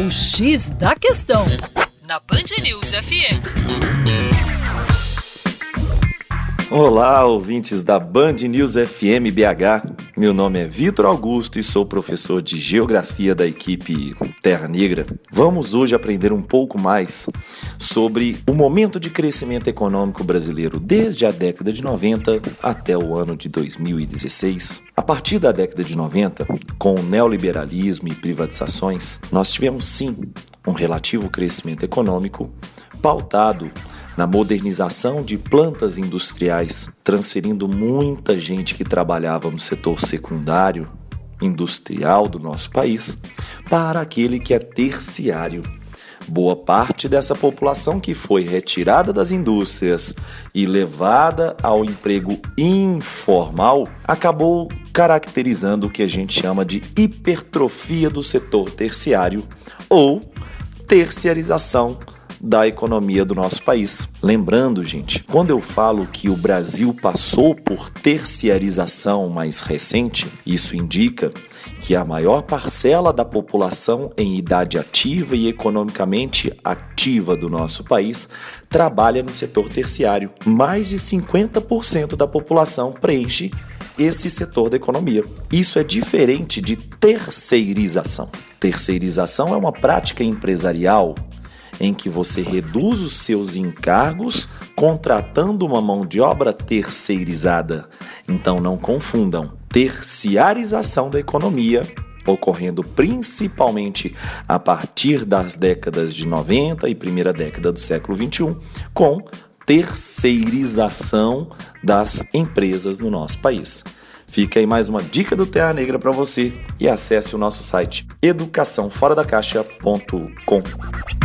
O X da Questão, na Band News FM. Olá, ouvintes da Band News FM BH. Meu nome é Vitor Augusto e sou professor de Geografia da equipe Terra Negra. Vamos hoje aprender um pouco mais sobre o momento de crescimento econômico brasileiro desde a década de 90 até o ano de 2016. A partir da década de 90, com o neoliberalismo e privatizações, nós tivemos sim um relativo crescimento econômico pautado na modernização de plantas industriais, transferindo muita gente que trabalhava no setor secundário industrial do nosso país para aquele que é terciário. Boa parte dessa população que foi retirada das indústrias e levada ao emprego informal acabou caracterizando o que a gente chama de hipertrofia do setor terciário ou terciarização da economia do nosso país. Lembrando, gente, quando eu falo que o Brasil passou por terciarização mais recente, isso indica que a maior parcela da população em idade ativa e economicamente ativa do nosso país trabalha no setor terciário. Mais de 50% da população preenche esse setor da economia. Isso é diferente de terceirização. Terceirização é uma prática empresarial em que você reduz os seus encargos contratando uma mão de obra terceirizada. Então não confundam terciarização da economia ocorrendo principalmente a partir das décadas de 90 e primeira década do século 21, com terceirização das empresas no nosso país. Fica aí mais uma dica do Terra Negra para você e acesse o nosso site educaçãoforadacaixa.com.